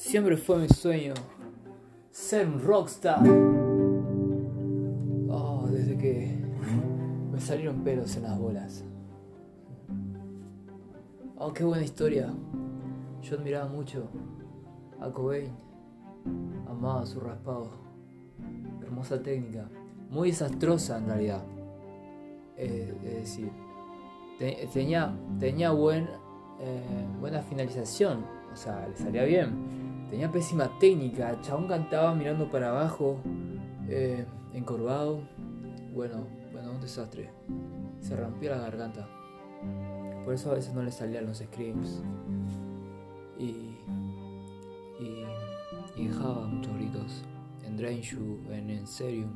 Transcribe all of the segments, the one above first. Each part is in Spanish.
Siempre fue mi sueño ser un rockstar. Oh, desde que me salieron pelos en las bolas. Oh, qué buena historia. Yo admiraba mucho a Cobain. Amaba su raspado. Hermosa técnica. Muy desastrosa en realidad. Eh, es decir, tenía, buen, eh, buena finalización. O sea, le salía bien Tenía pésima técnica, chabón cantaba mirando para abajo, eh, encorvado. Bueno, bueno, un desastre. Se rompió la garganta. Por eso a veces no le salían los screams. Y. Y. Y dejaba muchos gritos. En Drain en Enserium.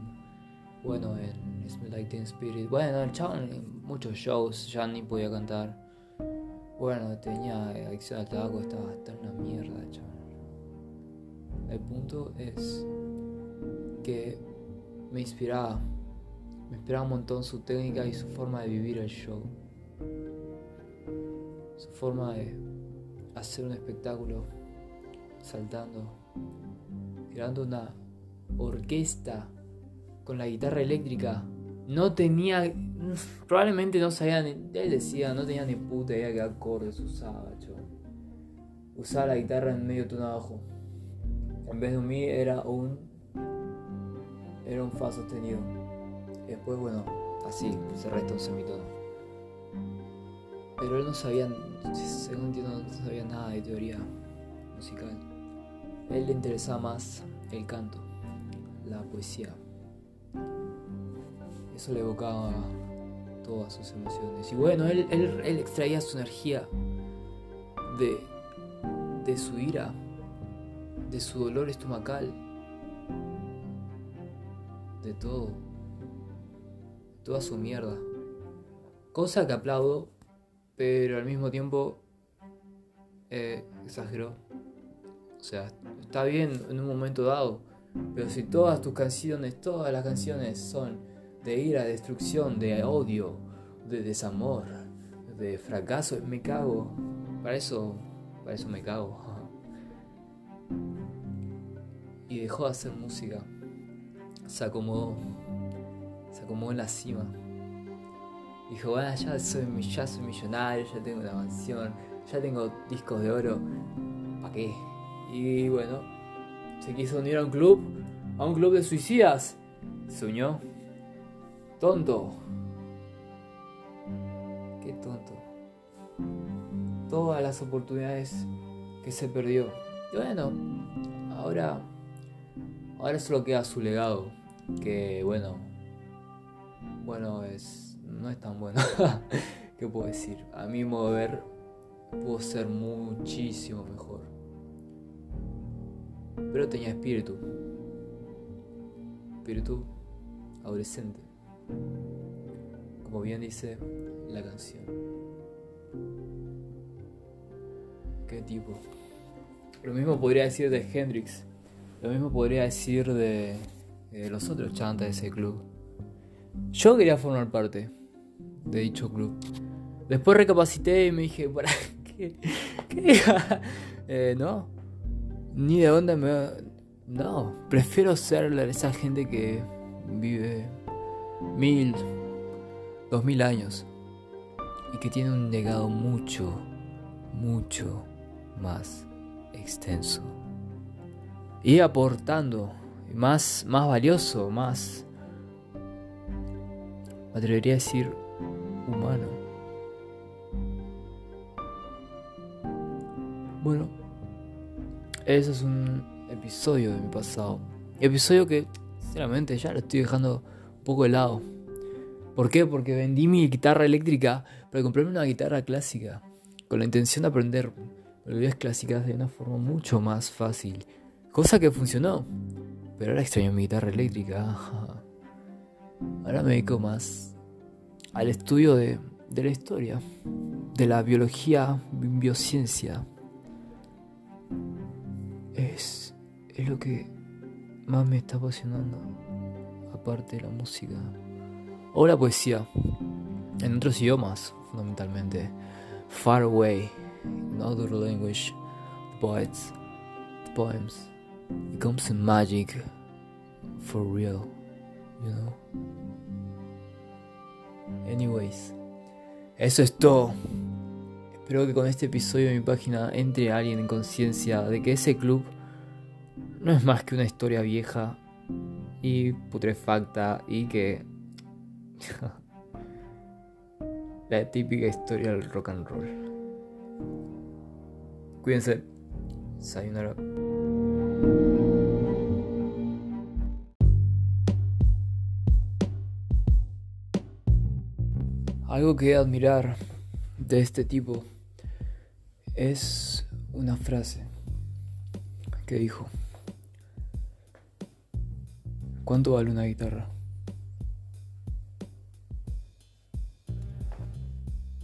Bueno, en Smell Like Teen Spirit. Bueno, el chabón en muchos shows ya ni podía cantar. Bueno, tenía adicción al tabaco, estaba hasta una mierda, chabón. El punto es que me inspiraba, me inspiraba un montón su técnica y su forma de vivir el show. Su forma de hacer un espectáculo saltando, creando una orquesta con la guitarra eléctrica. No tenía, probablemente no sabía, ni, él decía, no tenía ni puta idea qué acordes usaba, Usaba la guitarra en medio tono abajo. En vez de un mi era un. Era un fa sostenido. Después, bueno, así, se resta un semitono. Pero él no sabía, según entiendo, no sabía nada de teoría musical. Él le interesaba más el canto, la poesía. Eso le evocaba todas sus emociones. Y bueno, él, él, él extraía su energía de, de su ira de su dolor estomacal, de todo, toda su mierda. Cosa que aplaudo, pero al mismo tiempo eh, exageró. O sea, está bien en un momento dado, pero si todas tus canciones, todas las canciones son de ira, de destrucción, de odio, de desamor, de fracaso, me cago. Para eso, para eso me cago y dejó de hacer música. Se acomodó, se acomodó en la cima. Dijo, bueno, ya soy, ya soy millonario, ya tengo una mansión, ya tengo discos de oro, ¿para qué? Y bueno, se quiso unir a un club, a un club de suicidas. Se unió. Tonto. Qué tonto. Todas las oportunidades que se perdió. Y bueno, ahora Ahora solo queda su legado, que bueno, bueno, es, no es tan bueno. ¿Qué puedo decir? A mi modo de ver, pudo ser muchísimo mejor. Pero tenía espíritu. Espíritu adolescente. Como bien dice la canción. ¿Qué tipo? Lo mismo podría decir de Hendrix lo mismo podría decir de, los otros chantas de ese club. Yo quería formar parte de dicho club. Después recapacité y me dije, ¿para qué? ¿Qué? eh, no, ni de dónde me... No, prefiero ser esa gente que vive mil, dos mil años y que tiene un legado mucho, mucho más extenso y aportando más, más valioso, más, me atrevería a decir, humano. Bueno, ese es un episodio de mi pasado. Episodio que, sinceramente, ya lo estoy dejando un poco de lado. ¿Por qué? Porque vendí mi guitarra eléctrica para comprarme una guitarra clásica. Con la intención de aprender melodías clásicas de una forma mucho más fácil Cosa que funcionó. Pero ahora extraño mi guitarra eléctrica. Ahora me dedico más al estudio de, la historia, de la biología, biociencia. Es, es lo que más me está apasionando, aparte de la música. O la poesía, en otros idiomas, fundamentalmente. Far away, in other language, poets poems becomes magic for real, you know. Anyways, eso es todo. Espero que con este episodio de mi página entre alguien en conciencia de que ese club no es más que una historia vieja y putrefacta y que la típica historia del rock and roll. Cuídense. Sayonara. Algo que admirar de este tipo es una frase que dijo. ¿Cuánto vale una guitarra?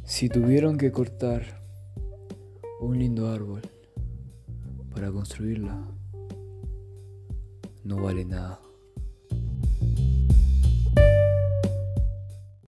Si tuvieron que cortar un lindo árbol para construirla, no vale nada.